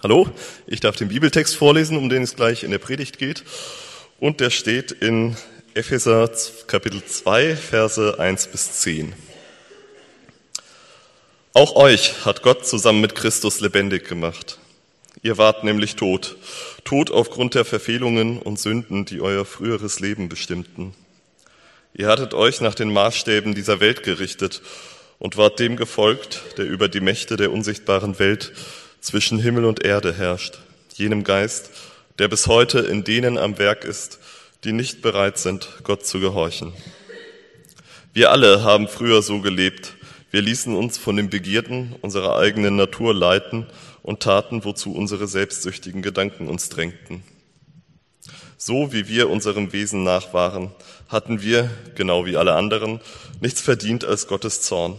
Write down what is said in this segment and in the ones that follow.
Hallo, ich darf den Bibeltext vorlesen, um den es gleich in der Predigt geht. Und der steht in Epheser Kapitel 2, Verse 1 bis 10. Auch euch hat Gott zusammen mit Christus lebendig gemacht. Ihr wart nämlich tot, tot aufgrund der Verfehlungen und Sünden, die euer früheres Leben bestimmten. Ihr hattet euch nach den Maßstäben dieser Welt gerichtet und wart dem gefolgt, der über die Mächte der unsichtbaren Welt zwischen Himmel und Erde herrscht, jenem Geist, der bis heute in denen am Werk ist, die nicht bereit sind, Gott zu gehorchen. Wir alle haben früher so gelebt. Wir ließen uns von den Begierden unserer eigenen Natur leiten und taten, wozu unsere selbstsüchtigen Gedanken uns drängten. So wie wir unserem Wesen nach waren, hatten wir, genau wie alle anderen, nichts verdient als Gottes Zorn.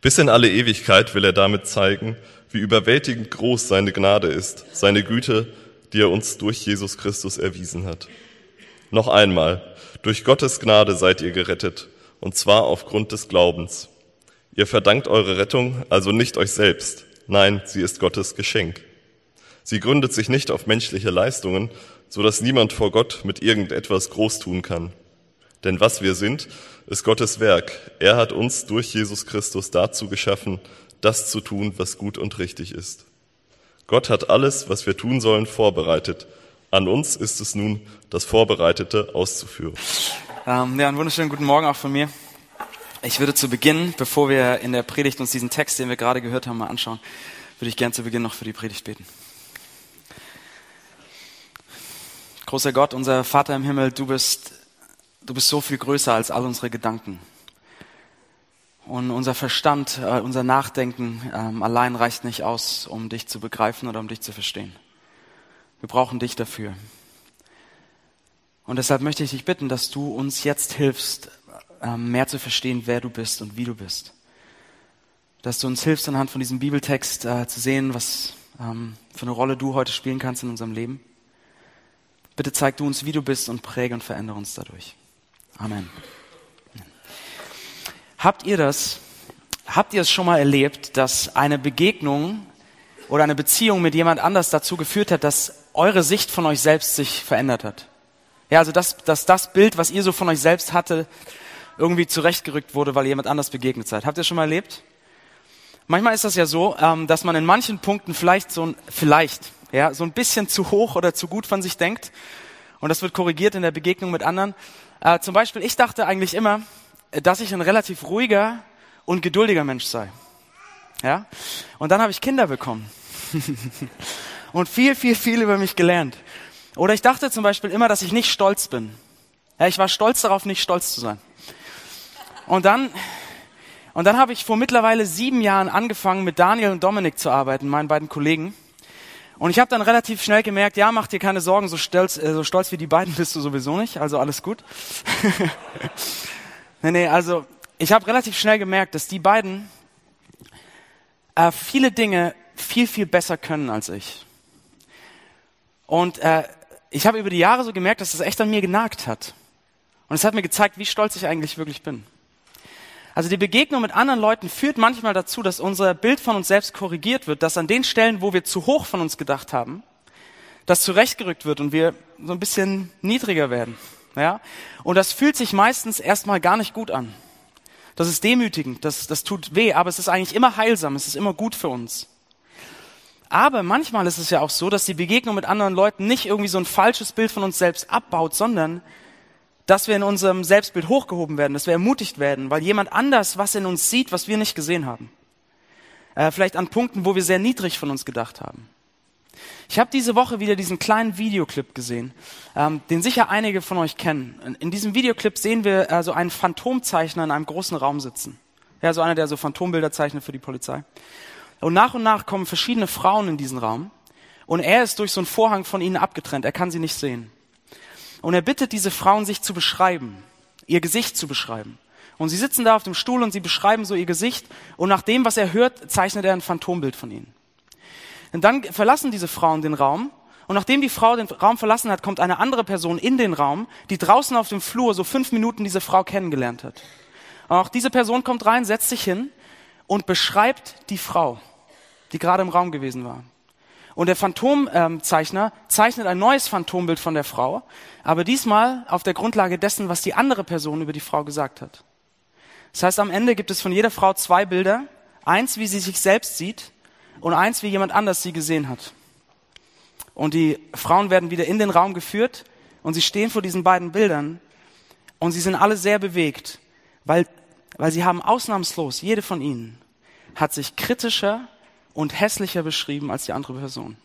Bis in alle Ewigkeit will er damit zeigen, wie überwältigend groß seine Gnade ist, seine Güte, die er uns durch Jesus Christus erwiesen hat. Noch einmal, durch Gottes Gnade seid ihr gerettet, und zwar aufgrund des Glaubens. Ihr verdankt eure Rettung also nicht euch selbst, nein, sie ist Gottes Geschenk. Sie gründet sich nicht auf menschliche Leistungen, so dass niemand vor Gott mit irgendetwas groß tun kann. Denn was wir sind, ist Gottes Werk. Er hat uns durch Jesus Christus dazu geschaffen, das zu tun, was gut und richtig ist. Gott hat alles, was wir tun sollen, vorbereitet. An uns ist es nun, das Vorbereitete auszuführen. Ähm, ja, einen wunderschönen guten Morgen auch von mir. Ich würde zu Beginn, bevor wir in der Predigt uns diesen Text, den wir gerade gehört haben, mal anschauen, würde ich gern zu Beginn noch für die Predigt beten. Großer Gott, unser Vater im Himmel, du bist, du bist so viel größer als all unsere Gedanken. Und unser Verstand, äh, unser Nachdenken ähm, allein reicht nicht aus, um dich zu begreifen oder um dich zu verstehen. Wir brauchen dich dafür. Und deshalb möchte ich dich bitten, dass du uns jetzt hilfst, ähm, mehr zu verstehen, wer du bist und wie du bist. Dass du uns hilfst, anhand von diesem Bibeltext äh, zu sehen, was ähm, für eine Rolle du heute spielen kannst in unserem Leben. Bitte zeig du uns, wie du bist und präge und verändere uns dadurch. Amen. Habt ihr das, habt ihr es schon mal erlebt, dass eine Begegnung oder eine Beziehung mit jemand anders dazu geführt hat, dass eure Sicht von euch selbst sich verändert hat? Ja, also dass, dass das Bild, was ihr so von euch selbst hatte, irgendwie zurechtgerückt wurde, weil ihr jemand anders begegnet seid. Habt ihr schon mal erlebt? Manchmal ist das ja so, ähm, dass man in manchen Punkten vielleicht so ein, vielleicht, ja, so ein bisschen zu hoch oder zu gut von sich denkt. Und das wird korrigiert in der Begegnung mit anderen. Äh, zum Beispiel, ich dachte eigentlich immer, dass ich ein relativ ruhiger und geduldiger Mensch sei. Ja? Und dann habe ich Kinder bekommen. und viel, viel, viel über mich gelernt. Oder ich dachte zum Beispiel immer, dass ich nicht stolz bin. Ja, ich war stolz darauf, nicht stolz zu sein. Und dann, und dann habe ich vor mittlerweile sieben Jahren angefangen, mit Daniel und Dominik zu arbeiten, meinen beiden Kollegen. Und ich habe dann relativ schnell gemerkt, ja, mach dir keine Sorgen, so stolz, äh, so stolz wie die beiden bist du sowieso nicht, also alles gut. Nee, nee, also ich habe relativ schnell gemerkt, dass die beiden äh, viele Dinge viel, viel besser können als ich. Und äh, ich habe über die Jahre so gemerkt, dass das echt an mir genagt hat. Und es hat mir gezeigt, wie stolz ich eigentlich wirklich bin. Also die Begegnung mit anderen Leuten führt manchmal dazu, dass unser Bild von uns selbst korrigiert wird, dass an den Stellen, wo wir zu hoch von uns gedacht haben, das zurechtgerückt wird und wir so ein bisschen niedriger werden. Ja? Und das fühlt sich meistens erstmal gar nicht gut an. Das ist demütigend, das, das tut weh, aber es ist eigentlich immer heilsam, es ist immer gut für uns. Aber manchmal ist es ja auch so, dass die Begegnung mit anderen Leuten nicht irgendwie so ein falsches Bild von uns selbst abbaut, sondern dass wir in unserem Selbstbild hochgehoben werden, dass wir ermutigt werden, weil jemand anders was in uns sieht, was wir nicht gesehen haben. Äh, vielleicht an Punkten, wo wir sehr niedrig von uns gedacht haben. Ich habe diese Woche wieder diesen kleinen Videoclip gesehen, ähm, den sicher einige von euch kennen. In, in diesem Videoclip sehen wir äh, so einen Phantomzeichner in einem großen Raum sitzen. Ja, so einer, der so Phantombilder zeichnet für die Polizei. Und nach und nach kommen verschiedene Frauen in diesen Raum Und er ist durch so einen Vorhang von ihnen abgetrennt. Er kann sie nicht sehen. Und er bittet diese Frauen, sich zu beschreiben, ihr Gesicht zu beschreiben. Und sie sitzen da auf dem Stuhl und sie beschreiben so ihr Gesicht. Und nach dem, was er hört, zeichnet er ein Phantombild von ihnen. Und dann verlassen diese Frauen den Raum. Und nachdem die Frau den Raum verlassen hat, kommt eine andere Person in den Raum, die draußen auf dem Flur so fünf Minuten diese Frau kennengelernt hat. Auch diese Person kommt rein, setzt sich hin und beschreibt die Frau, die gerade im Raum gewesen war. Und der Phantomzeichner zeichnet ein neues Phantombild von der Frau, aber diesmal auf der Grundlage dessen, was die andere Person über die Frau gesagt hat. Das heißt, am Ende gibt es von jeder Frau zwei Bilder. Eins, wie sie sich selbst sieht und eins, wie jemand anders sie gesehen hat. Und die Frauen werden wieder in den Raum geführt und sie stehen vor diesen beiden Bildern und sie sind alle sehr bewegt, weil, weil sie haben ausnahmslos, jede von ihnen hat sich kritischer und hässlicher beschrieben als die andere Person.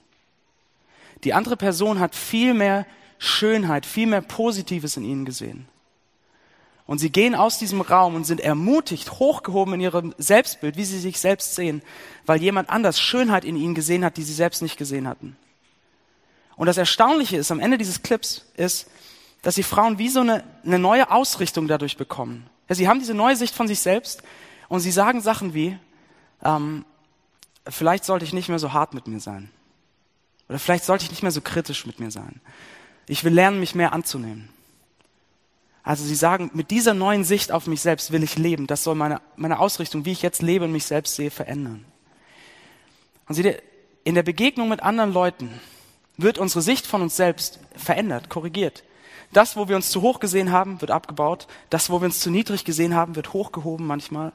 Die andere Person hat viel mehr Schönheit, viel mehr Positives in ihnen gesehen. Und sie gehen aus diesem Raum und sind ermutigt, hochgehoben in ihrem Selbstbild, wie sie sich selbst sehen, weil jemand anders Schönheit in ihnen gesehen hat, die sie selbst nicht gesehen hatten. Und das Erstaunliche ist, am Ende dieses Clips, ist, dass die Frauen wie so eine, eine neue Ausrichtung dadurch bekommen. Ja, sie haben diese neue Sicht von sich selbst und sie sagen Sachen wie, ähm, vielleicht sollte ich nicht mehr so hart mit mir sein. Oder vielleicht sollte ich nicht mehr so kritisch mit mir sein. Ich will lernen, mich mehr anzunehmen. Also sie sagen, mit dieser neuen Sicht auf mich selbst will ich leben. Das soll meine, meine Ausrichtung, wie ich jetzt lebe und mich selbst sehe, verändern. Und seht ihr, in der Begegnung mit anderen Leuten wird unsere Sicht von uns selbst verändert, korrigiert. Das, wo wir uns zu hoch gesehen haben, wird abgebaut. Das, wo wir uns zu niedrig gesehen haben, wird hochgehoben manchmal.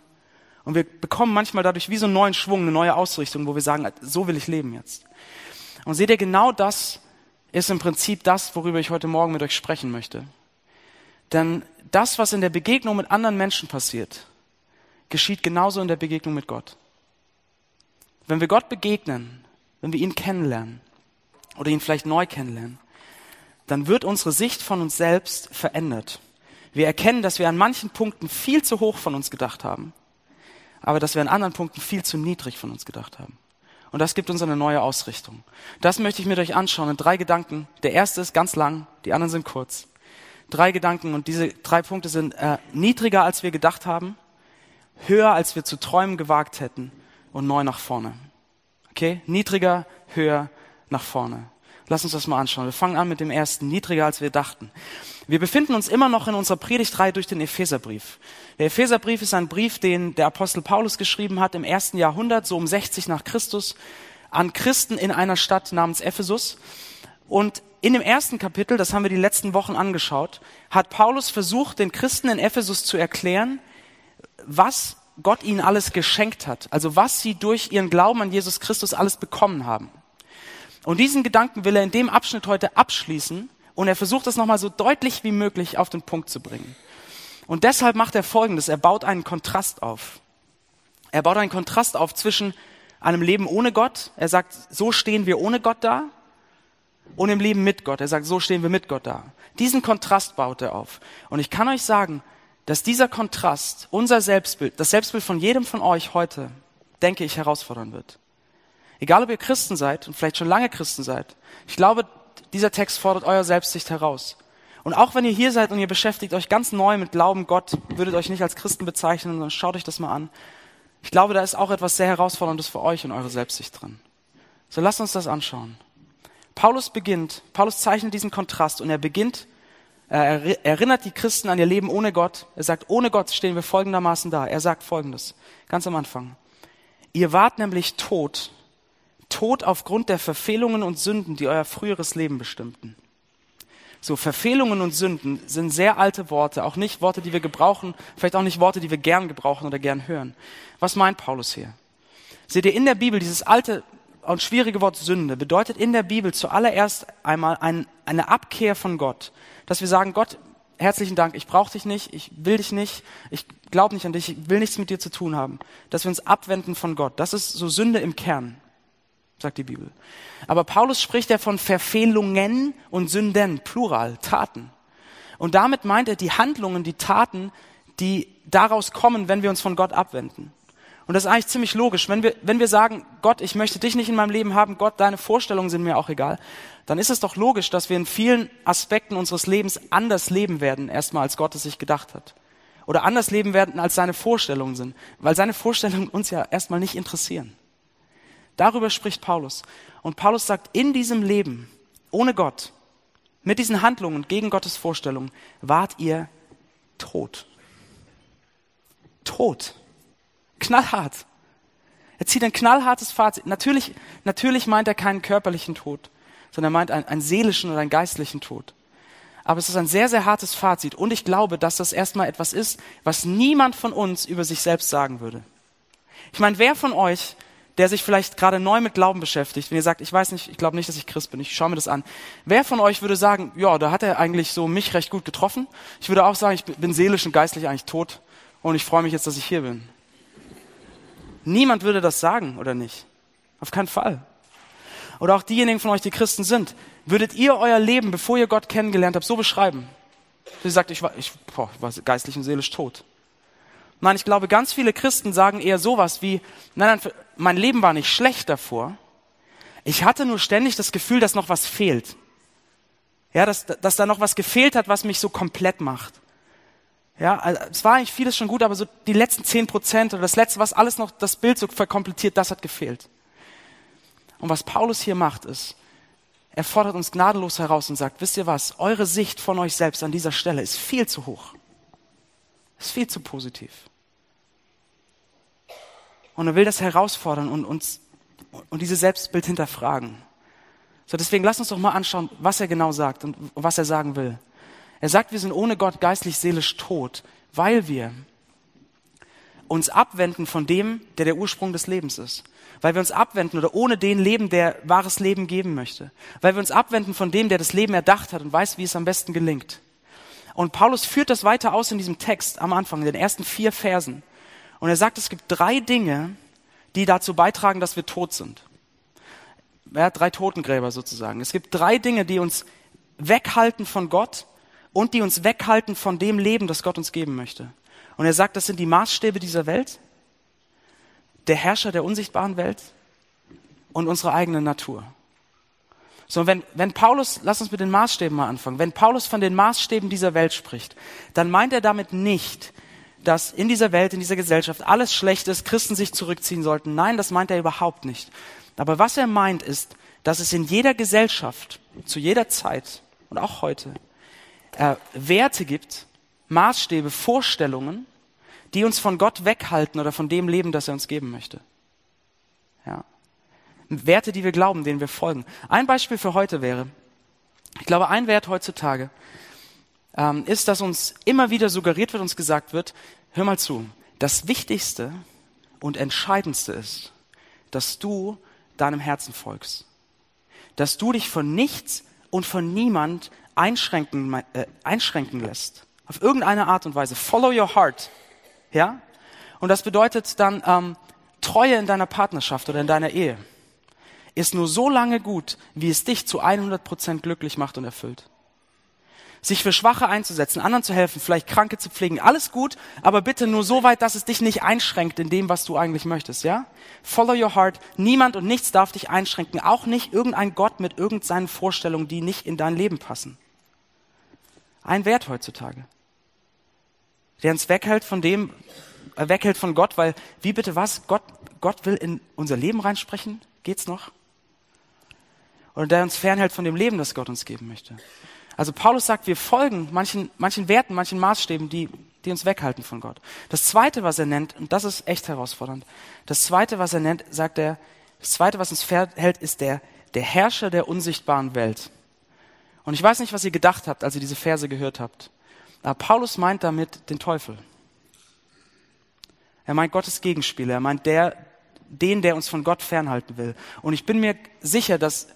Und wir bekommen manchmal dadurch wie so einen neuen Schwung, eine neue Ausrichtung, wo wir sagen, so will ich leben jetzt. Und seht ihr, genau das ist im Prinzip das, worüber ich heute Morgen mit euch sprechen möchte. Denn das, was in der Begegnung mit anderen Menschen passiert, geschieht genauso in der Begegnung mit Gott. Wenn wir Gott begegnen, wenn wir ihn kennenlernen oder ihn vielleicht neu kennenlernen, dann wird unsere Sicht von uns selbst verändert. Wir erkennen, dass wir an manchen Punkten viel zu hoch von uns gedacht haben, aber dass wir an anderen Punkten viel zu niedrig von uns gedacht haben. Und das gibt uns eine neue Ausrichtung. Das möchte ich mit euch anschauen in drei Gedanken. Der erste ist ganz lang, die anderen sind kurz drei Gedanken und diese drei Punkte sind äh, niedriger, als wir gedacht haben, höher, als wir zu träumen gewagt hätten und neu nach vorne. Okay? Niedriger, höher, nach vorne. Lass uns das mal anschauen. Wir fangen an mit dem ersten, niedriger, als wir dachten. Wir befinden uns immer noch in unserer Predigtreihe durch den Epheserbrief. Der Epheserbrief ist ein Brief, den der Apostel Paulus geschrieben hat im ersten Jahrhundert, so um 60 nach Christus, an Christen in einer Stadt namens Ephesus. Und in dem ersten Kapitel, das haben wir die letzten Wochen angeschaut, hat Paulus versucht, den Christen in Ephesus zu erklären, was Gott ihnen alles geschenkt hat, also was sie durch ihren Glauben an Jesus Christus alles bekommen haben. Und diesen Gedanken will er in dem Abschnitt heute abschließen und er versucht es nochmal so deutlich wie möglich auf den Punkt zu bringen. Und deshalb macht er Folgendes, er baut einen Kontrast auf. Er baut einen Kontrast auf zwischen einem Leben ohne Gott, er sagt, so stehen wir ohne Gott da, und im Leben mit Gott. Er sagt, so stehen wir mit Gott da. Diesen Kontrast baut er auf. Und ich kann euch sagen, dass dieser Kontrast unser Selbstbild, das Selbstbild von jedem von euch heute, denke ich, herausfordern wird. Egal, ob ihr Christen seid und vielleicht schon lange Christen seid. Ich glaube, dieser Text fordert euer Selbstsicht heraus. Und auch wenn ihr hier seid und ihr beschäftigt euch ganz neu mit Glauben, Gott würdet euch nicht als Christen bezeichnen, sondern schaut euch das mal an. Ich glaube, da ist auch etwas sehr Herausforderndes für euch und eure Selbstsicht drin. So lasst uns das anschauen. Paulus beginnt, Paulus zeichnet diesen Kontrast und er beginnt, er erinnert die Christen an ihr Leben ohne Gott. Er sagt, ohne Gott stehen wir folgendermaßen da. Er sagt folgendes, ganz am Anfang. Ihr wart nämlich tot, tot aufgrund der Verfehlungen und Sünden, die euer früheres Leben bestimmten. So, Verfehlungen und Sünden sind sehr alte Worte, auch nicht Worte, die wir gebrauchen, vielleicht auch nicht Worte, die wir gern gebrauchen oder gern hören. Was meint Paulus hier? Seht ihr in der Bibel dieses alte und schwierige Wort Sünde bedeutet in der Bibel zuallererst einmal ein, eine Abkehr von Gott. Dass wir sagen, Gott, herzlichen Dank, ich brauche dich nicht, ich will dich nicht, ich glaube nicht an dich, ich will nichts mit dir zu tun haben. Dass wir uns abwenden von Gott. Das ist so Sünde im Kern, sagt die Bibel. Aber Paulus spricht ja von Verfehlungen und Sünden, Plural, Taten. Und damit meint er die Handlungen, die Taten, die daraus kommen, wenn wir uns von Gott abwenden. Und das ist eigentlich ziemlich logisch. Wenn wir, wenn wir sagen, Gott, ich möchte dich nicht in meinem Leben haben, Gott, deine Vorstellungen sind mir auch egal, dann ist es doch logisch, dass wir in vielen Aspekten unseres Lebens anders leben werden, erstmal als Gott es sich gedacht hat. Oder anders leben werden, als seine Vorstellungen sind. Weil seine Vorstellungen uns ja erstmal nicht interessieren. Darüber spricht Paulus. Und Paulus sagt, in diesem Leben, ohne Gott, mit diesen Handlungen gegen Gottes Vorstellungen, wart ihr tot. Tot knallhart. Er zieht ein knallhartes Fazit. Natürlich, natürlich meint er keinen körperlichen Tod, sondern er meint einen, einen seelischen oder einen geistlichen Tod. Aber es ist ein sehr, sehr hartes Fazit. Und ich glaube, dass das erstmal etwas ist, was niemand von uns über sich selbst sagen würde. Ich meine, wer von euch, der sich vielleicht gerade neu mit Glauben beschäftigt, wenn ihr sagt, ich weiß nicht, ich glaube nicht, dass ich Christ bin, ich schaue mir das an. Wer von euch würde sagen, ja, da hat er eigentlich so mich recht gut getroffen. Ich würde auch sagen, ich bin seelisch und geistlich eigentlich tot und ich freue mich jetzt, dass ich hier bin. Niemand würde das sagen, oder nicht? Auf keinen Fall. Oder auch diejenigen von euch, die Christen sind, würdet ihr euer Leben, bevor ihr Gott kennengelernt habt, so beschreiben? Sie sagt, ich war, ich, boah, ich war geistlich und seelisch tot. Nein, ich glaube, ganz viele Christen sagen eher sowas wie, nein, nein, mein Leben war nicht schlecht davor. Ich hatte nur ständig das Gefühl, dass noch was fehlt. Ja, dass, dass da noch was gefehlt hat, was mich so komplett macht. Ja, es war eigentlich vieles schon gut, aber so die letzten zehn Prozent oder das letzte, was alles noch das Bild so verkompliziert, das hat gefehlt. Und was Paulus hier macht, ist, er fordert uns gnadenlos heraus und sagt, wisst ihr was, eure Sicht von euch selbst an dieser Stelle ist viel zu hoch. Ist viel zu positiv. Und er will das herausfordern und uns und dieses Selbstbild hinterfragen. So, deswegen lass uns doch mal anschauen, was er genau sagt und was er sagen will. Er sagt, wir sind ohne Gott geistlich, seelisch tot, weil wir uns abwenden von dem, der der Ursprung des Lebens ist. Weil wir uns abwenden oder ohne den leben, der wahres Leben geben möchte. Weil wir uns abwenden von dem, der das Leben erdacht hat und weiß, wie es am besten gelingt. Und Paulus führt das weiter aus in diesem Text am Anfang, in den ersten vier Versen. Und er sagt, es gibt drei Dinge, die dazu beitragen, dass wir tot sind. Ja, drei Totengräber sozusagen. Es gibt drei Dinge, die uns weghalten von Gott und die uns weghalten von dem Leben, das Gott uns geben möchte. Und er sagt, das sind die Maßstäbe dieser Welt, der Herrscher der unsichtbaren Welt und unsere eigene Natur. So, wenn, wenn Paulus, lass uns mit den Maßstäben mal anfangen, wenn Paulus von den Maßstäben dieser Welt spricht, dann meint er damit nicht, dass in dieser Welt, in dieser Gesellschaft alles schlecht ist, Christen sich zurückziehen sollten. Nein, das meint er überhaupt nicht. Aber was er meint ist, dass es in jeder Gesellschaft, zu jeder Zeit und auch heute äh, Werte gibt, Maßstäbe, Vorstellungen, die uns von Gott weghalten oder von dem Leben, das er uns geben möchte. Ja. Werte, die wir glauben, denen wir folgen. Ein Beispiel für heute wäre, ich glaube, ein Wert heutzutage ähm, ist, dass uns immer wieder suggeriert wird, uns gesagt wird, hör mal zu, das Wichtigste und Entscheidendste ist, dass du deinem Herzen folgst. Dass du dich von nichts und von niemand einschränken, äh, einschränken lässt. Auf irgendeine Art und Weise. Follow your heart. Ja? Und das bedeutet dann, ähm, Treue in deiner Partnerschaft oder in deiner Ehe ist nur so lange gut, wie es dich zu 100 Prozent glücklich macht und erfüllt. Sich für Schwache einzusetzen, anderen zu helfen, vielleicht Kranke zu pflegen, alles gut, aber bitte nur so weit, dass es dich nicht einschränkt in dem, was du eigentlich möchtest, ja? Follow your heart. Niemand und nichts darf dich einschränken, auch nicht irgendein Gott mit irgendeinen Vorstellungen, die nicht in dein Leben passen ein Wert heutzutage, der uns weghält von dem, äh, weghält von Gott, weil wie bitte was? Gott, Gott will in unser Leben reinsprechen? Geht's noch? Oder der uns fernhält von dem Leben, das Gott uns geben möchte. Also Paulus sagt, wir folgen manchen, manchen Werten, manchen Maßstäben, die, die uns weghalten von Gott. Das zweite, was er nennt, und das ist echt herausfordernd, das zweite, was er nennt, sagt er, das zweite, was uns fernhält, ist der, der Herrscher der unsichtbaren Welt. Und ich weiß nicht, was ihr gedacht habt, als ihr diese Verse gehört habt. Aber Paulus meint damit den Teufel. Er meint Gottes Gegenspieler. Er meint der, den, der uns von Gott fernhalten will. Und ich bin mir sicher, dass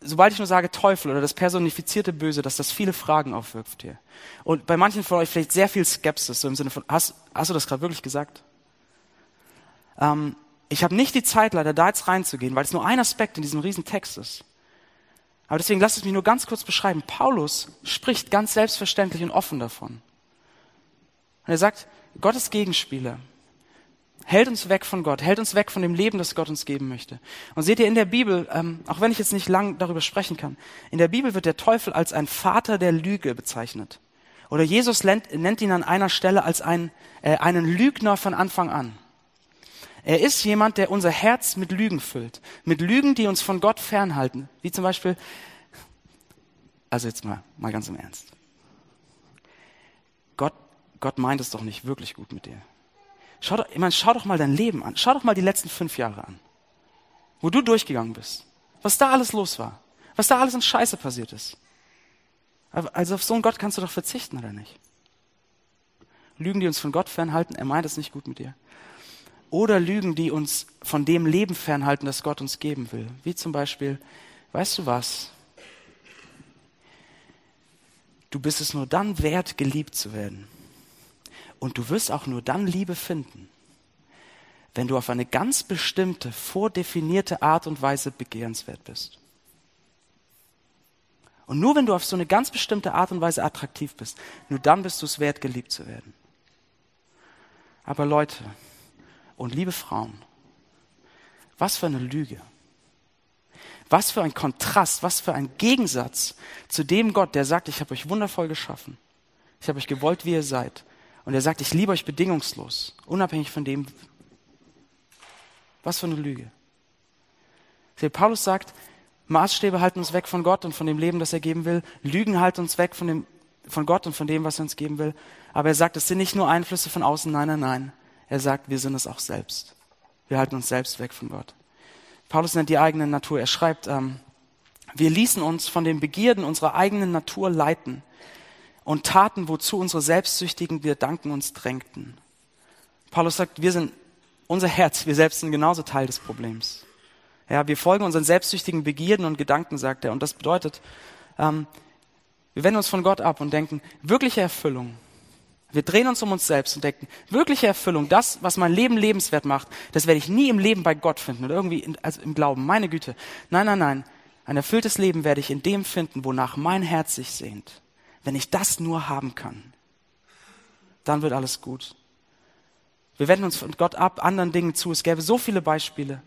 sobald ich nur sage Teufel oder das personifizierte Böse, dass das viele Fragen aufwirft hier. Und bei manchen von euch vielleicht sehr viel Skepsis, so im Sinne von, hast, hast du das gerade wirklich gesagt? Ähm, ich habe nicht die Zeit, leider da jetzt reinzugehen, weil es nur ein Aspekt in diesem riesen Text ist. Aber deswegen lasst es mich nur ganz kurz beschreiben. Paulus spricht ganz selbstverständlich und offen davon. Und er sagt, Gottes Gegenspieler, hält uns weg von Gott, hält uns weg von dem Leben, das Gott uns geben möchte. Und seht ihr in der Bibel, ähm, auch wenn ich jetzt nicht lang darüber sprechen kann, in der Bibel wird der Teufel als ein Vater der Lüge bezeichnet. Oder Jesus nennt, nennt ihn an einer Stelle als ein, äh, einen Lügner von Anfang an. Er ist jemand, der unser Herz mit Lügen füllt. Mit Lügen, die uns von Gott fernhalten. Wie zum Beispiel, also jetzt mal, mal ganz im Ernst. Gott, Gott meint es doch nicht wirklich gut mit dir. Schau doch, ich meine, schau doch mal dein Leben an. Schau doch mal die letzten fünf Jahre an. Wo du durchgegangen bist. Was da alles los war. Was da alles in Scheiße passiert ist. Also auf so einen Gott kannst du doch verzichten, oder nicht? Lügen, die uns von Gott fernhalten, er meint es nicht gut mit dir. Oder Lügen, die uns von dem Leben fernhalten, das Gott uns geben will. Wie zum Beispiel, weißt du was? Du bist es nur dann wert, geliebt zu werden. Und du wirst auch nur dann Liebe finden, wenn du auf eine ganz bestimmte, vordefinierte Art und Weise begehrenswert bist. Und nur wenn du auf so eine ganz bestimmte Art und Weise attraktiv bist, nur dann bist du es wert, geliebt zu werden. Aber Leute und liebe Frauen, was für eine Lüge. Was für ein Kontrast, was für ein Gegensatz zu dem Gott, der sagt, ich habe euch wundervoll geschaffen. Ich habe euch gewollt, wie ihr seid. Und er sagt, ich liebe euch bedingungslos, unabhängig von dem. Was für eine Lüge. Paulus sagt, Maßstäbe halten uns weg von Gott und von dem Leben, das er geben will. Lügen halten uns weg von, dem, von Gott und von dem, was er uns geben will. Aber er sagt, es sind nicht nur Einflüsse von außen, nein, nein, nein. Er sagt, wir sind es auch selbst. Wir halten uns selbst weg von Gott. Paulus nennt die eigene Natur. Er schreibt, ähm, wir ließen uns von den Begierden unserer eigenen Natur leiten und taten, wozu unsere selbstsüchtigen Gedanken uns drängten. Paulus sagt, wir sind, unser Herz, wir selbst sind genauso Teil des Problems. Ja, wir folgen unseren selbstsüchtigen Begierden und Gedanken, sagt er. Und das bedeutet, ähm, wir wenden uns von Gott ab und denken, wirkliche Erfüllung. Wir drehen uns um uns selbst und denken, wirkliche Erfüllung, das, was mein Leben lebenswert macht, das werde ich nie im Leben bei Gott finden oder irgendwie in, also im Glauben. Meine Güte. Nein, nein, nein. Ein erfülltes Leben werde ich in dem finden, wonach mein Herz sich sehnt. Wenn ich das nur haben kann, dann wird alles gut. Wir wenden uns von Gott ab, anderen Dingen zu. Es gäbe so viele Beispiele.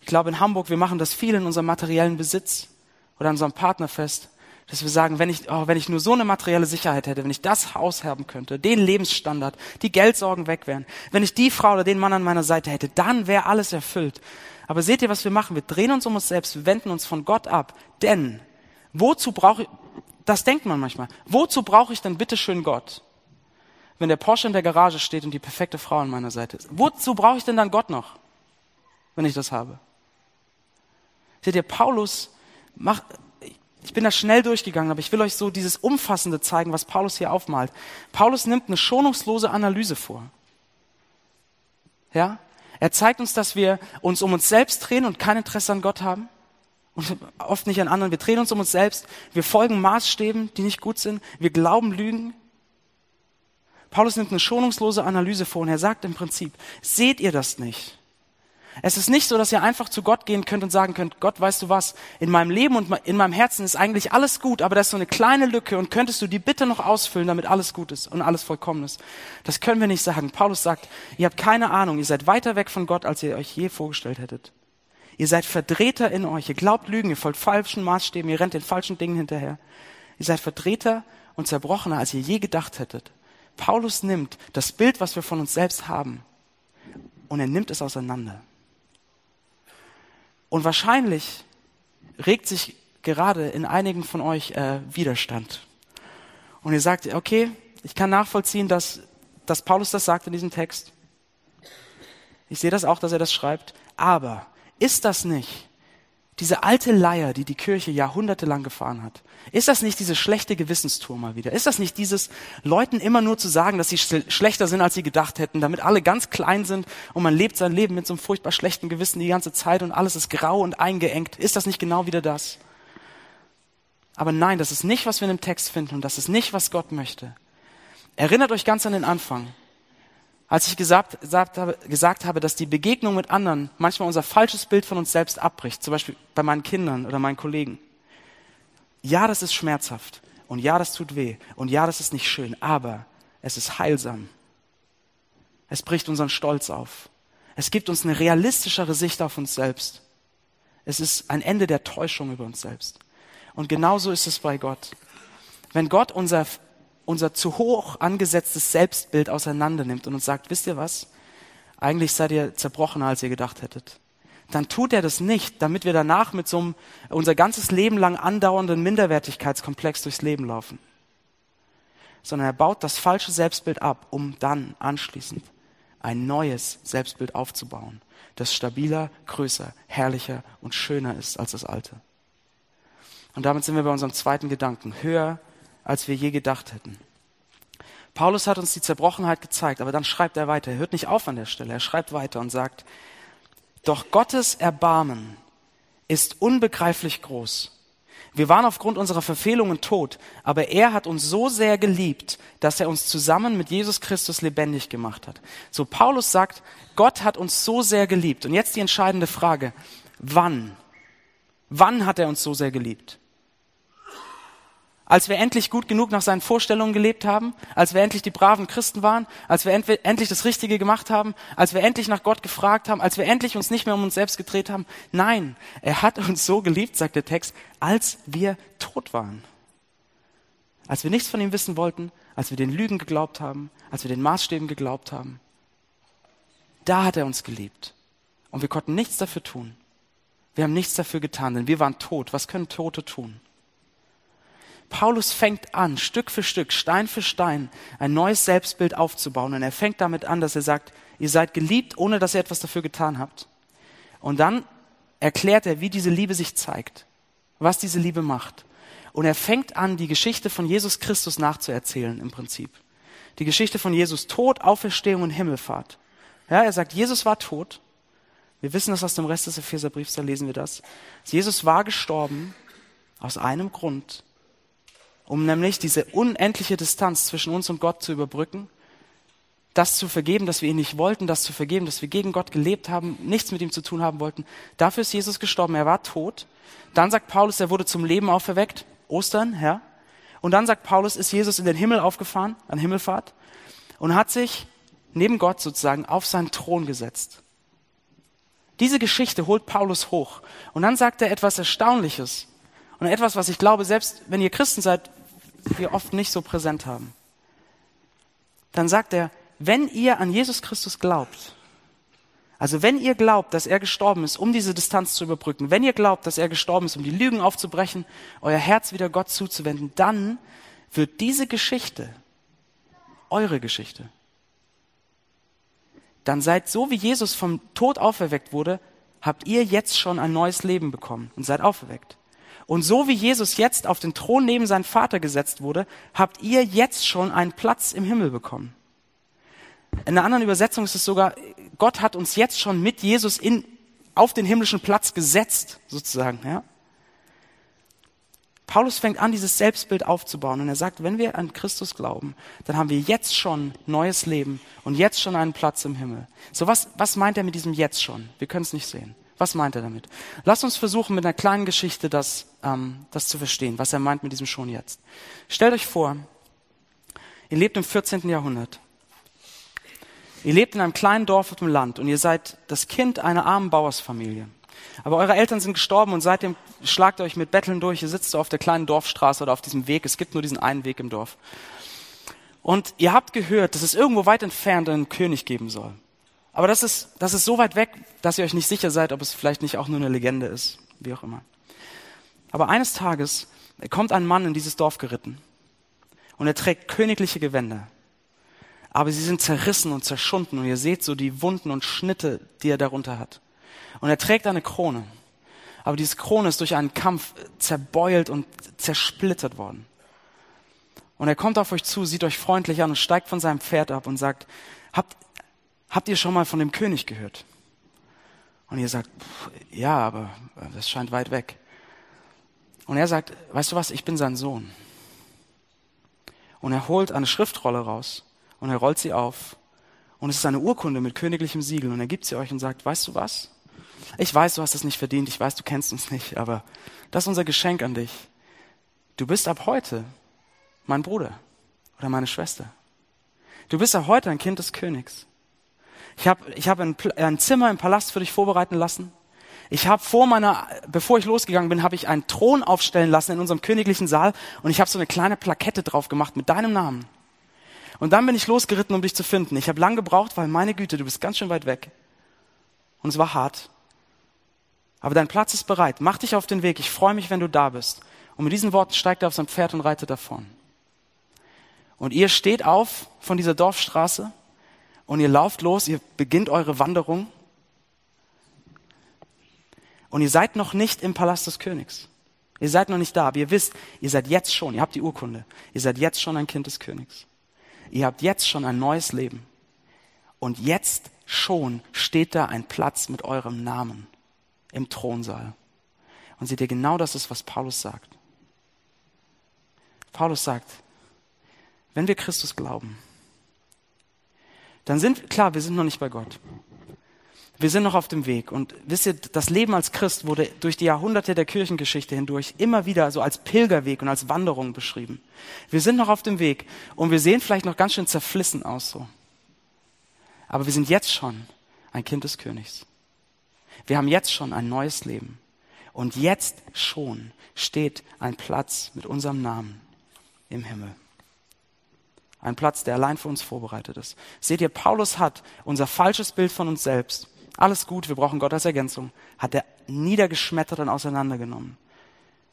Ich glaube, in Hamburg, wir machen das viel in unserem materiellen Besitz oder an unserem Partnerfest, dass wir sagen, wenn ich, oh, wenn ich nur so eine materielle Sicherheit hätte, wenn ich das Haus haben könnte, den Lebensstandard, die Geldsorgen weg wären, wenn ich die Frau oder den Mann an meiner Seite hätte, dann wäre alles erfüllt. Aber seht ihr, was wir machen? Wir drehen uns um uns selbst, wir wenden uns von Gott ab. Denn wozu brauche ich, das denkt man manchmal, wozu brauche ich denn bitteschön Gott? Wenn der Porsche in der Garage steht und die perfekte Frau an meiner Seite ist. Wozu brauche ich denn dann Gott noch, wenn ich das habe? Seht ihr, Paulus macht, ich bin da schnell durchgegangen, aber ich will euch so dieses Umfassende zeigen, was Paulus hier aufmalt. Paulus nimmt eine schonungslose Analyse vor. Ja? Er zeigt uns, dass wir uns um uns selbst drehen und kein Interesse an Gott haben. Und oft nicht an anderen. Wir drehen uns um uns selbst. Wir folgen Maßstäben, die nicht gut sind. Wir glauben Lügen. Paulus nimmt eine schonungslose Analyse vor und er sagt im Prinzip, seht ihr das nicht? Es ist nicht so, dass ihr einfach zu Gott gehen könnt und sagen könnt, Gott, weißt du was, in meinem Leben und in meinem Herzen ist eigentlich alles gut, aber da ist so eine kleine Lücke und könntest du die bitte noch ausfüllen, damit alles gut ist und alles vollkommen ist. Das können wir nicht sagen. Paulus sagt, ihr habt keine Ahnung, ihr seid weiter weg von Gott, als ihr euch je vorgestellt hättet. Ihr seid Verdrehter in euch, ihr glaubt Lügen, ihr folgt falschen Maßstäben, ihr rennt den falschen Dingen hinterher. Ihr seid Verdrehter und zerbrochener, als ihr je gedacht hättet. Paulus nimmt das Bild, was wir von uns selbst haben, und er nimmt es auseinander. Und wahrscheinlich regt sich gerade in einigen von euch äh, Widerstand. Und ihr sagt, okay, ich kann nachvollziehen, dass, dass Paulus das sagt in diesem Text. Ich sehe das auch, dass er das schreibt. Aber ist das nicht diese alte Leier, die die Kirche jahrhundertelang gefahren hat? Ist das nicht diese schlechte Gewissenstour mal wieder? Ist das nicht dieses Leuten immer nur zu sagen, dass sie schlechter sind, als sie gedacht hätten, damit alle ganz klein sind und man lebt sein Leben mit so einem furchtbar schlechten Gewissen die ganze Zeit und alles ist grau und eingeengt? Ist das nicht genau wieder das? Aber nein, das ist nicht, was wir in dem Text finden und das ist nicht, was Gott möchte. Erinnert euch ganz an den Anfang. Als ich gesagt, gesagt, habe, gesagt habe, dass die Begegnung mit anderen manchmal unser falsches Bild von uns selbst abbricht, zum Beispiel bei meinen Kindern oder meinen Kollegen. Ja, das ist schmerzhaft und ja, das tut weh und ja, das ist nicht schön, aber es ist heilsam. Es bricht unseren Stolz auf. Es gibt uns eine realistischere Sicht auf uns selbst. Es ist ein Ende der Täuschung über uns selbst. Und genauso ist es bei Gott. Wenn Gott unser, unser zu hoch angesetztes Selbstbild auseinander nimmt und uns sagt, wisst ihr was? Eigentlich seid ihr zerbrochener, als ihr gedacht hättet. Dann tut er das nicht, damit wir danach mit so einem unser ganzes Leben lang andauernden Minderwertigkeitskomplex durchs Leben laufen. Sondern er baut das falsche Selbstbild ab, um dann anschließend ein neues Selbstbild aufzubauen, das stabiler, größer, herrlicher und schöner ist als das alte. Und damit sind wir bei unserem zweiten Gedanken, höher, als wir je gedacht hätten. Paulus hat uns die Zerbrochenheit gezeigt, aber dann schreibt er weiter. Er hört nicht auf an der Stelle. Er schreibt weiter und sagt, doch Gottes Erbarmen ist unbegreiflich groß. Wir waren aufgrund unserer Verfehlungen tot, aber er hat uns so sehr geliebt, dass er uns zusammen mit Jesus Christus lebendig gemacht hat. So Paulus sagt, Gott hat uns so sehr geliebt. Und jetzt die entscheidende Frage, wann? Wann hat er uns so sehr geliebt? Als wir endlich gut genug nach seinen Vorstellungen gelebt haben, als wir endlich die braven Christen waren, als wir endlich das Richtige gemacht haben, als wir endlich nach Gott gefragt haben, als wir endlich uns nicht mehr um uns selbst gedreht haben. Nein, er hat uns so geliebt, sagt der Text, als wir tot waren. Als wir nichts von ihm wissen wollten, als wir den Lügen geglaubt haben, als wir den Maßstäben geglaubt haben. Da hat er uns geliebt. Und wir konnten nichts dafür tun. Wir haben nichts dafür getan, denn wir waren tot. Was können Tote tun? Paulus fängt an, Stück für Stück, Stein für Stein, ein neues Selbstbild aufzubauen. Und er fängt damit an, dass er sagt, ihr seid geliebt, ohne dass ihr etwas dafür getan habt. Und dann erklärt er, wie diese Liebe sich zeigt, was diese Liebe macht. Und er fängt an, die Geschichte von Jesus Christus nachzuerzählen im Prinzip. Die Geschichte von Jesus Tod, Auferstehung und Himmelfahrt. Ja, er sagt, Jesus war tot. Wir wissen das aus dem Rest des Epheserbriefs, da lesen wir das. Jesus war gestorben aus einem Grund, um nämlich diese unendliche Distanz zwischen uns und Gott zu überbrücken, das zu vergeben, dass wir ihn nicht wollten, das zu vergeben, dass wir gegen Gott gelebt haben, nichts mit ihm zu tun haben wollten. Dafür ist Jesus gestorben, er war tot. Dann sagt Paulus, er wurde zum Leben auferweckt, Ostern, ja. Und dann sagt Paulus, ist Jesus in den Himmel aufgefahren, an Himmelfahrt, und hat sich neben Gott sozusagen auf seinen Thron gesetzt. Diese Geschichte holt Paulus hoch. Und dann sagt er etwas Erstaunliches. Und etwas, was ich glaube, selbst wenn ihr Christen seid, wir oft nicht so präsent haben. Dann sagt er, wenn ihr an Jesus Christus glaubt, also wenn ihr glaubt, dass er gestorben ist, um diese Distanz zu überbrücken, wenn ihr glaubt, dass er gestorben ist, um die Lügen aufzubrechen, euer Herz wieder Gott zuzuwenden, dann wird diese Geschichte eure Geschichte. Dann seid so, wie Jesus vom Tod auferweckt wurde, habt ihr jetzt schon ein neues Leben bekommen und seid auferweckt. Und so wie Jesus jetzt auf den Thron neben seinen Vater gesetzt wurde, habt ihr jetzt schon einen Platz im Himmel bekommen. In einer anderen Übersetzung ist es sogar, Gott hat uns jetzt schon mit Jesus in, auf den himmlischen Platz gesetzt, sozusagen, ja. Paulus fängt an, dieses Selbstbild aufzubauen und er sagt, wenn wir an Christus glauben, dann haben wir jetzt schon neues Leben und jetzt schon einen Platz im Himmel. So was, was meint er mit diesem jetzt schon? Wir können es nicht sehen. Was meint er damit? Lass uns versuchen, mit einer kleinen Geschichte das, ähm, das zu verstehen, was er meint mit diesem schon jetzt. Stellt euch vor, ihr lebt im 14. Jahrhundert. Ihr lebt in einem kleinen Dorf auf dem Land und ihr seid das Kind einer armen Bauersfamilie. Aber eure Eltern sind gestorben und seitdem schlagt ihr euch mit Betteln durch. Ihr sitzt auf der kleinen Dorfstraße oder auf diesem Weg. Es gibt nur diesen einen Weg im Dorf. Und ihr habt gehört, dass es irgendwo weit entfernt einen König geben soll. Aber das ist, das ist so weit weg, dass ihr euch nicht sicher seid, ob es vielleicht nicht auch nur eine Legende ist, wie auch immer. Aber eines Tages kommt ein Mann in dieses Dorf geritten und er trägt königliche Gewänder. Aber sie sind zerrissen und zerschunden und ihr seht so die Wunden und Schnitte, die er darunter hat. Und er trägt eine Krone. Aber diese Krone ist durch einen Kampf zerbeult und zersplittert worden. Und er kommt auf euch zu, sieht euch freundlich an und steigt von seinem Pferd ab und sagt, habt, habt ihr schon mal von dem König gehört? Und ihr sagt, ja, aber das scheint weit weg. Und er sagt, weißt du was, ich bin sein Sohn. Und er holt eine Schriftrolle raus und er rollt sie auf. Und es ist eine Urkunde mit königlichem Siegel und er gibt sie euch und sagt, weißt du was? Ich weiß, du hast es nicht verdient, ich weiß, du kennst uns nicht, aber das ist unser Geschenk an dich. Du bist ab heute mein Bruder oder meine Schwester. Du bist ab heute ein Kind des Königs. Ich habe ich hab ein, ein Zimmer im Palast für dich vorbereiten lassen. Ich habe vor meiner, bevor ich losgegangen bin, habe ich einen Thron aufstellen lassen in unserem königlichen Saal und ich habe so eine kleine Plakette drauf gemacht mit deinem Namen. Und dann bin ich losgeritten, um dich zu finden. Ich habe lang gebraucht, weil meine Güte, du bist ganz schön weit weg. Und es war hart. Aber dein Platz ist bereit. Mach dich auf den Weg. Ich freue mich, wenn du da bist. Und mit diesen Worten steigt er auf sein Pferd und reitet davon. Und ihr steht auf von dieser Dorfstraße und ihr lauft los, ihr beginnt eure Wanderung. Und ihr seid noch nicht im Palast des Königs. Ihr seid noch nicht da, aber ihr wisst, ihr seid jetzt schon, ihr habt die Urkunde, ihr seid jetzt schon ein Kind des Königs. Ihr habt jetzt schon ein neues Leben. Und jetzt schon steht da ein Platz mit eurem Namen im Thronsaal. Und seht ihr, genau das ist, was Paulus sagt. Paulus sagt, wenn wir Christus glauben, dann sind, klar, wir sind noch nicht bei Gott. Wir sind noch auf dem Weg. Und wisst ihr, das Leben als Christ wurde durch die Jahrhunderte der Kirchengeschichte hindurch immer wieder so als Pilgerweg und als Wanderung beschrieben. Wir sind noch auf dem Weg und wir sehen vielleicht noch ganz schön zerflissen aus so. Aber wir sind jetzt schon ein Kind des Königs. Wir haben jetzt schon ein neues Leben. Und jetzt schon steht ein Platz mit unserem Namen im Himmel. Ein Platz, der allein für uns vorbereitet ist. Seht ihr, Paulus hat unser falsches Bild von uns selbst alles gut, wir brauchen Gott als Ergänzung, hat er niedergeschmettert und auseinandergenommen.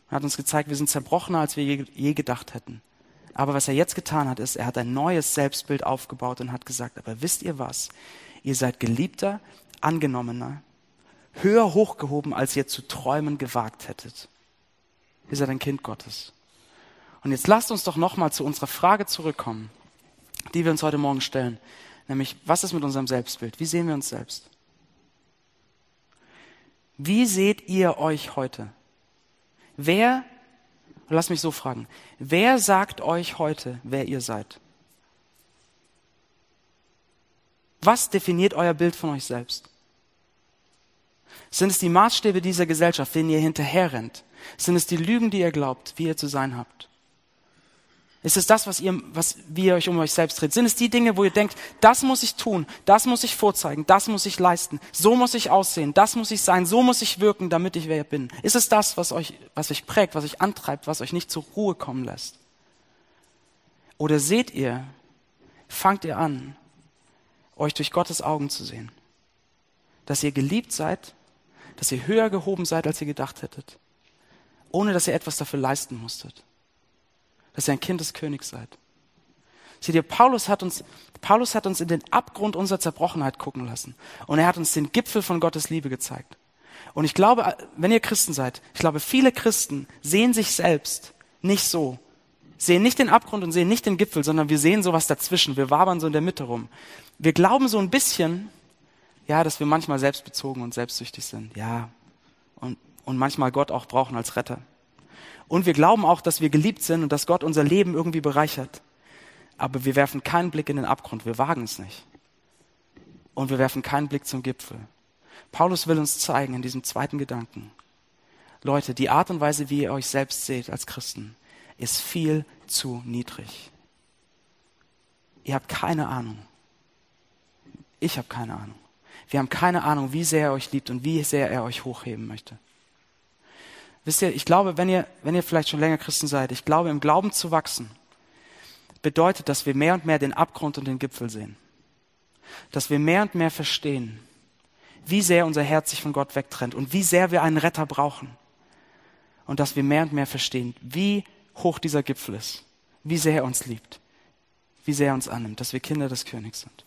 Er hat uns gezeigt, wir sind zerbrochener, als wir je, gedacht hätten. Aber was er jetzt getan hat, ist, er hat ein neues Selbstbild aufgebaut und hat gesagt, aber wisst ihr was? Ihr seid geliebter, angenommener, höher hochgehoben, als ihr zu träumen gewagt hättet. Ihr seid ein Kind Gottes. Und jetzt lasst uns doch nochmal zu unserer Frage zurückkommen, die wir uns heute Morgen stellen. Nämlich, was ist mit unserem Selbstbild? Wie sehen wir uns selbst? Wie seht ihr euch heute? Wer, lass mich so fragen, wer sagt euch heute, wer ihr seid? Was definiert euer Bild von euch selbst? Sind es die Maßstäbe dieser Gesellschaft, denen ihr hinterherrennt? Sind es die Lügen, die ihr glaubt, wie ihr zu sein habt? Ist es das, was ihr, was, wie ihr euch um euch selbst dreht? Sind es die Dinge, wo ihr denkt, das muss ich tun, das muss ich vorzeigen, das muss ich leisten, so muss ich aussehen, das muss ich sein, so muss ich wirken, damit ich wer bin? Ist es das, was euch, was euch prägt, was euch antreibt, was euch nicht zur Ruhe kommen lässt? Oder seht ihr, fangt ihr an, euch durch Gottes Augen zu sehen? Dass ihr geliebt seid, dass ihr höher gehoben seid, als ihr gedacht hättet, ohne dass ihr etwas dafür leisten musstet dass ihr ein Kind des Königs seid. Seht ihr, Paulus hat uns, Paulus hat uns in den Abgrund unserer Zerbrochenheit gucken lassen. Und er hat uns den Gipfel von Gottes Liebe gezeigt. Und ich glaube, wenn ihr Christen seid, ich glaube, viele Christen sehen sich selbst nicht so. Sehen nicht den Abgrund und sehen nicht den Gipfel, sondern wir sehen sowas dazwischen. Wir wabern so in der Mitte rum. Wir glauben so ein bisschen, ja, dass wir manchmal selbstbezogen und selbstsüchtig sind. Ja. Und, und manchmal Gott auch brauchen als Retter. Und wir glauben auch, dass wir geliebt sind und dass Gott unser Leben irgendwie bereichert. Aber wir werfen keinen Blick in den Abgrund. Wir wagen es nicht. Und wir werfen keinen Blick zum Gipfel. Paulus will uns zeigen in diesem zweiten Gedanken. Leute, die Art und Weise, wie ihr euch selbst seht als Christen, ist viel zu niedrig. Ihr habt keine Ahnung. Ich habe keine Ahnung. Wir haben keine Ahnung, wie sehr er euch liebt und wie sehr er euch hochheben möchte. Wisst ihr, ich glaube, wenn ihr, wenn ihr vielleicht schon länger Christen seid, ich glaube, im Glauben zu wachsen, bedeutet, dass wir mehr und mehr den Abgrund und den Gipfel sehen. Dass wir mehr und mehr verstehen, wie sehr unser Herz sich von Gott wegtrennt und wie sehr wir einen Retter brauchen. Und dass wir mehr und mehr verstehen, wie hoch dieser Gipfel ist, wie sehr er uns liebt, wie sehr er uns annimmt, dass wir Kinder des Königs sind.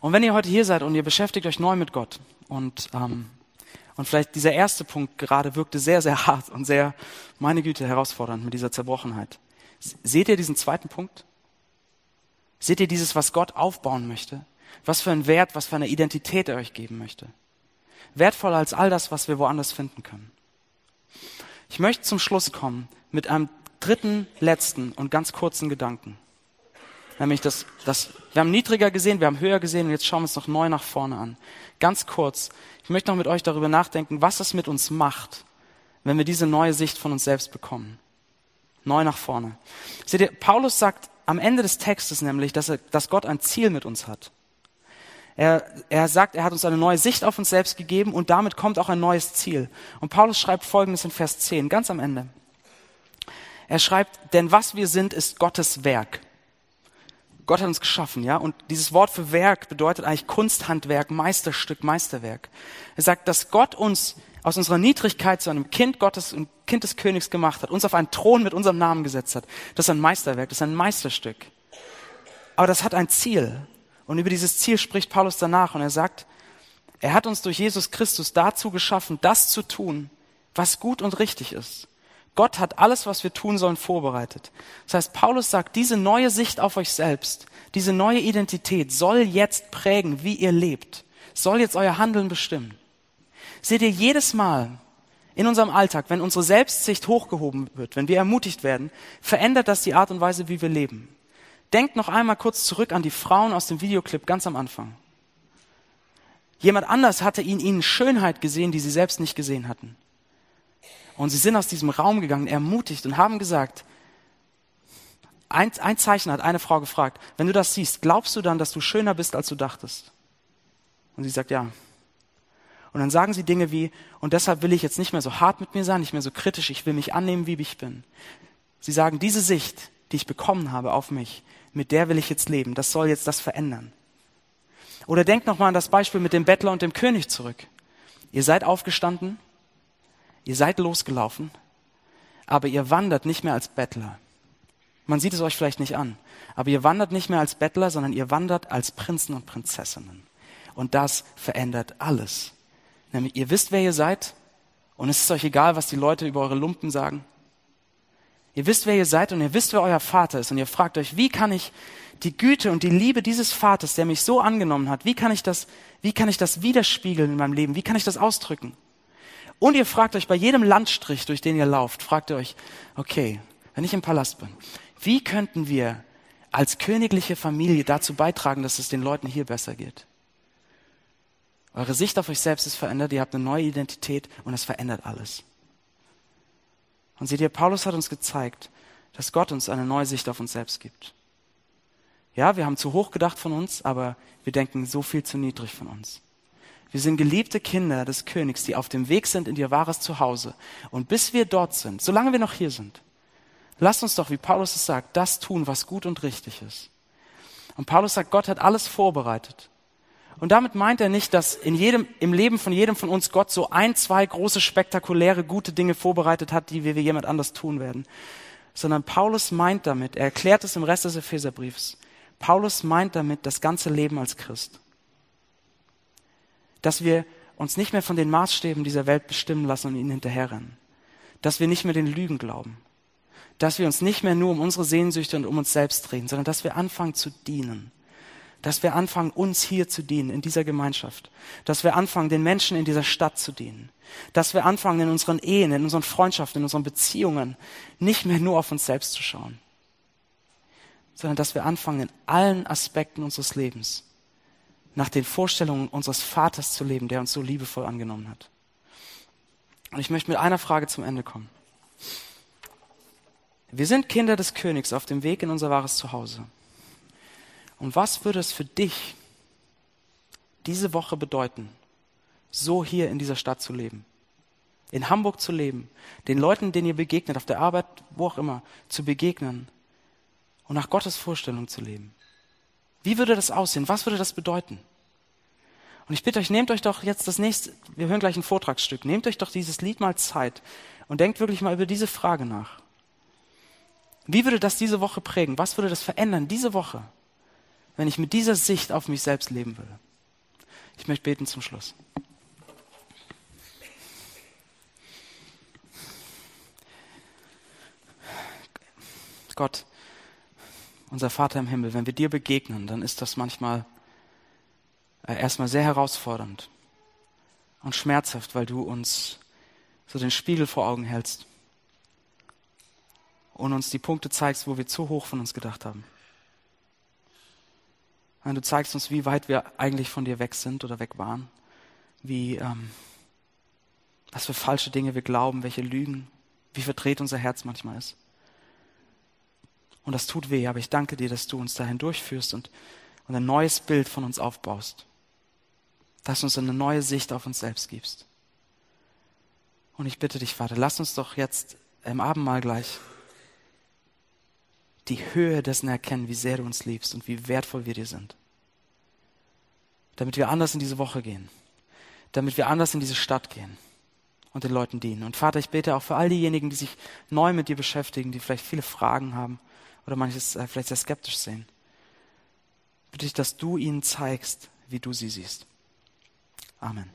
Und wenn ihr heute hier seid und ihr beschäftigt euch neu mit Gott und ähm, und vielleicht dieser erste Punkt gerade wirkte sehr, sehr hart und sehr, meine Güte, herausfordernd mit dieser Zerbrochenheit. Seht ihr diesen zweiten Punkt? Seht ihr dieses, was Gott aufbauen möchte? Was für einen Wert, was für eine Identität er euch geben möchte? Wertvoller als all das, was wir woanders finden können. Ich möchte zum Schluss kommen mit einem dritten, letzten und ganz kurzen Gedanken. Nämlich das, das, wir haben niedriger gesehen, wir haben höher gesehen und jetzt schauen wir uns noch neu nach vorne an. Ganz kurz. Ich möchte noch mit euch darüber nachdenken, was es mit uns macht, wenn wir diese neue Sicht von uns selbst bekommen. Neu nach vorne. Seht ihr, Paulus sagt am Ende des Textes nämlich, dass, er, dass Gott ein Ziel mit uns hat. Er, er sagt, er hat uns eine neue Sicht auf uns selbst gegeben und damit kommt auch ein neues Ziel. Und Paulus schreibt Folgendes in Vers 10, ganz am Ende. Er schreibt, denn was wir sind, ist Gottes Werk. Gott hat uns geschaffen, ja, und dieses Wort für Werk bedeutet eigentlich Kunsthandwerk, Meisterstück, Meisterwerk. Er sagt, dass Gott uns aus unserer Niedrigkeit zu einem Kind Gottes und Kind des Königs gemacht hat, uns auf einen Thron mit unserem Namen gesetzt hat. Das ist ein Meisterwerk, das ist ein Meisterstück. Aber das hat ein Ziel. Und über dieses Ziel spricht Paulus danach und er sagt, er hat uns durch Jesus Christus dazu geschaffen, das zu tun, was gut und richtig ist. Gott hat alles, was wir tun sollen, vorbereitet. Das heißt, Paulus sagt, diese neue Sicht auf euch selbst, diese neue Identität soll jetzt prägen, wie ihr lebt, soll jetzt euer Handeln bestimmen. Seht ihr jedes Mal in unserem Alltag, wenn unsere Selbstsicht hochgehoben wird, wenn wir ermutigt werden, verändert das die Art und Weise, wie wir leben. Denkt noch einmal kurz zurück an die Frauen aus dem Videoclip ganz am Anfang. Jemand anders hatte in ihnen Schönheit gesehen, die sie selbst nicht gesehen hatten. Und sie sind aus diesem Raum gegangen, ermutigt und haben gesagt, ein, ein Zeichen hat eine Frau gefragt, wenn du das siehst, glaubst du dann, dass du schöner bist, als du dachtest? Und sie sagt, ja. Und dann sagen sie Dinge wie, und deshalb will ich jetzt nicht mehr so hart mit mir sein, nicht mehr so kritisch, ich will mich annehmen, wie ich bin. Sie sagen, diese Sicht, die ich bekommen habe auf mich, mit der will ich jetzt leben, das soll jetzt das verändern. Oder denkt nochmal an das Beispiel mit dem Bettler und dem König zurück. Ihr seid aufgestanden, Ihr seid losgelaufen, aber ihr wandert nicht mehr als Bettler. Man sieht es euch vielleicht nicht an, aber ihr wandert nicht mehr als Bettler, sondern ihr wandert als Prinzen und Prinzessinnen. Und das verändert alles. Nämlich, ihr wisst, wer ihr seid, und es ist euch egal, was die Leute über eure Lumpen sagen. Ihr wisst, wer ihr seid, und ihr wisst, wer euer Vater ist, und ihr fragt euch, wie kann ich die Güte und die Liebe dieses Vaters, der mich so angenommen hat, wie kann ich das, wie kann ich das widerspiegeln in meinem Leben? Wie kann ich das ausdrücken? Und ihr fragt euch bei jedem Landstrich, durch den ihr lauft, fragt ihr euch, okay, wenn ich im Palast bin, wie könnten wir als königliche Familie dazu beitragen, dass es den Leuten hier besser geht? Eure Sicht auf euch selbst ist verändert, ihr habt eine neue Identität und es verändert alles. Und seht ihr, Paulus hat uns gezeigt, dass Gott uns eine neue Sicht auf uns selbst gibt. Ja, wir haben zu hoch gedacht von uns, aber wir denken so viel zu niedrig von uns. Wir sind geliebte Kinder des Königs, die auf dem Weg sind in ihr wahres Zuhause. Und bis wir dort sind, solange wir noch hier sind, lasst uns doch, wie Paulus es sagt, das tun, was gut und richtig ist. Und Paulus sagt, Gott hat alles vorbereitet. Und damit meint er nicht, dass in jedem, im Leben von jedem von uns Gott so ein, zwei große, spektakuläre, gute Dinge vorbereitet hat, die wir wie jemand anders tun werden. Sondern Paulus meint damit, er erklärt es im Rest des Epheserbriefs, Paulus meint damit das ganze Leben als Christ dass wir uns nicht mehr von den Maßstäben dieser Welt bestimmen lassen und ihnen hinterherrennen. Dass wir nicht mehr den Lügen glauben. Dass wir uns nicht mehr nur um unsere Sehnsüchte und um uns selbst drehen, sondern dass wir anfangen zu dienen. Dass wir anfangen, uns hier zu dienen, in dieser Gemeinschaft. Dass wir anfangen, den Menschen in dieser Stadt zu dienen. Dass wir anfangen, in unseren Ehen, in unseren Freundschaften, in unseren Beziehungen nicht mehr nur auf uns selbst zu schauen, sondern dass wir anfangen, in allen Aspekten unseres Lebens nach den Vorstellungen unseres Vaters zu leben, der uns so liebevoll angenommen hat. Und ich möchte mit einer Frage zum Ende kommen. Wir sind Kinder des Königs auf dem Weg in unser wahres Zuhause. Und was würde es für dich diese Woche bedeuten, so hier in dieser Stadt zu leben? In Hamburg zu leben, den Leuten, denen ihr begegnet, auf der Arbeit, wo auch immer, zu begegnen und nach Gottes Vorstellung zu leben? Wie würde das aussehen? Was würde das bedeuten? Und ich bitte euch, nehmt euch doch jetzt das nächste, wir hören gleich ein Vortragsstück, nehmt euch doch dieses Lied mal Zeit und denkt wirklich mal über diese Frage nach. Wie würde das diese Woche prägen? Was würde das verändern diese Woche, wenn ich mit dieser Sicht auf mich selbst leben würde? Ich möchte beten zum Schluss. Gott, unser Vater im Himmel, wenn wir dir begegnen, dann ist das manchmal äh, erstmal sehr herausfordernd und schmerzhaft, weil du uns so den Spiegel vor Augen hältst und uns die Punkte zeigst, wo wir zu hoch von uns gedacht haben. Du zeigst uns, wie weit wir eigentlich von dir weg sind oder weg waren, wie ähm, was für falsche Dinge wir glauben, welche Lügen, wie verdreht unser Herz manchmal ist. Und das tut weh, aber ich danke dir, dass du uns dahin durchführst und, und ein neues Bild von uns aufbaust. dass du uns eine neue Sicht auf uns selbst gibst. Und ich bitte dich, Vater, lass uns doch jetzt im Abendmahl gleich die Höhe dessen erkennen, wie sehr du uns liebst und wie wertvoll wir dir sind. Damit wir anders in diese Woche gehen. Damit wir anders in diese Stadt gehen und den Leuten dienen. Und Vater, ich bete auch für all diejenigen, die sich neu mit dir beschäftigen, die vielleicht viele Fragen haben oder manches äh, vielleicht sehr skeptisch sehen. Bitte ich, dass du ihnen zeigst, wie du sie siehst. Amen.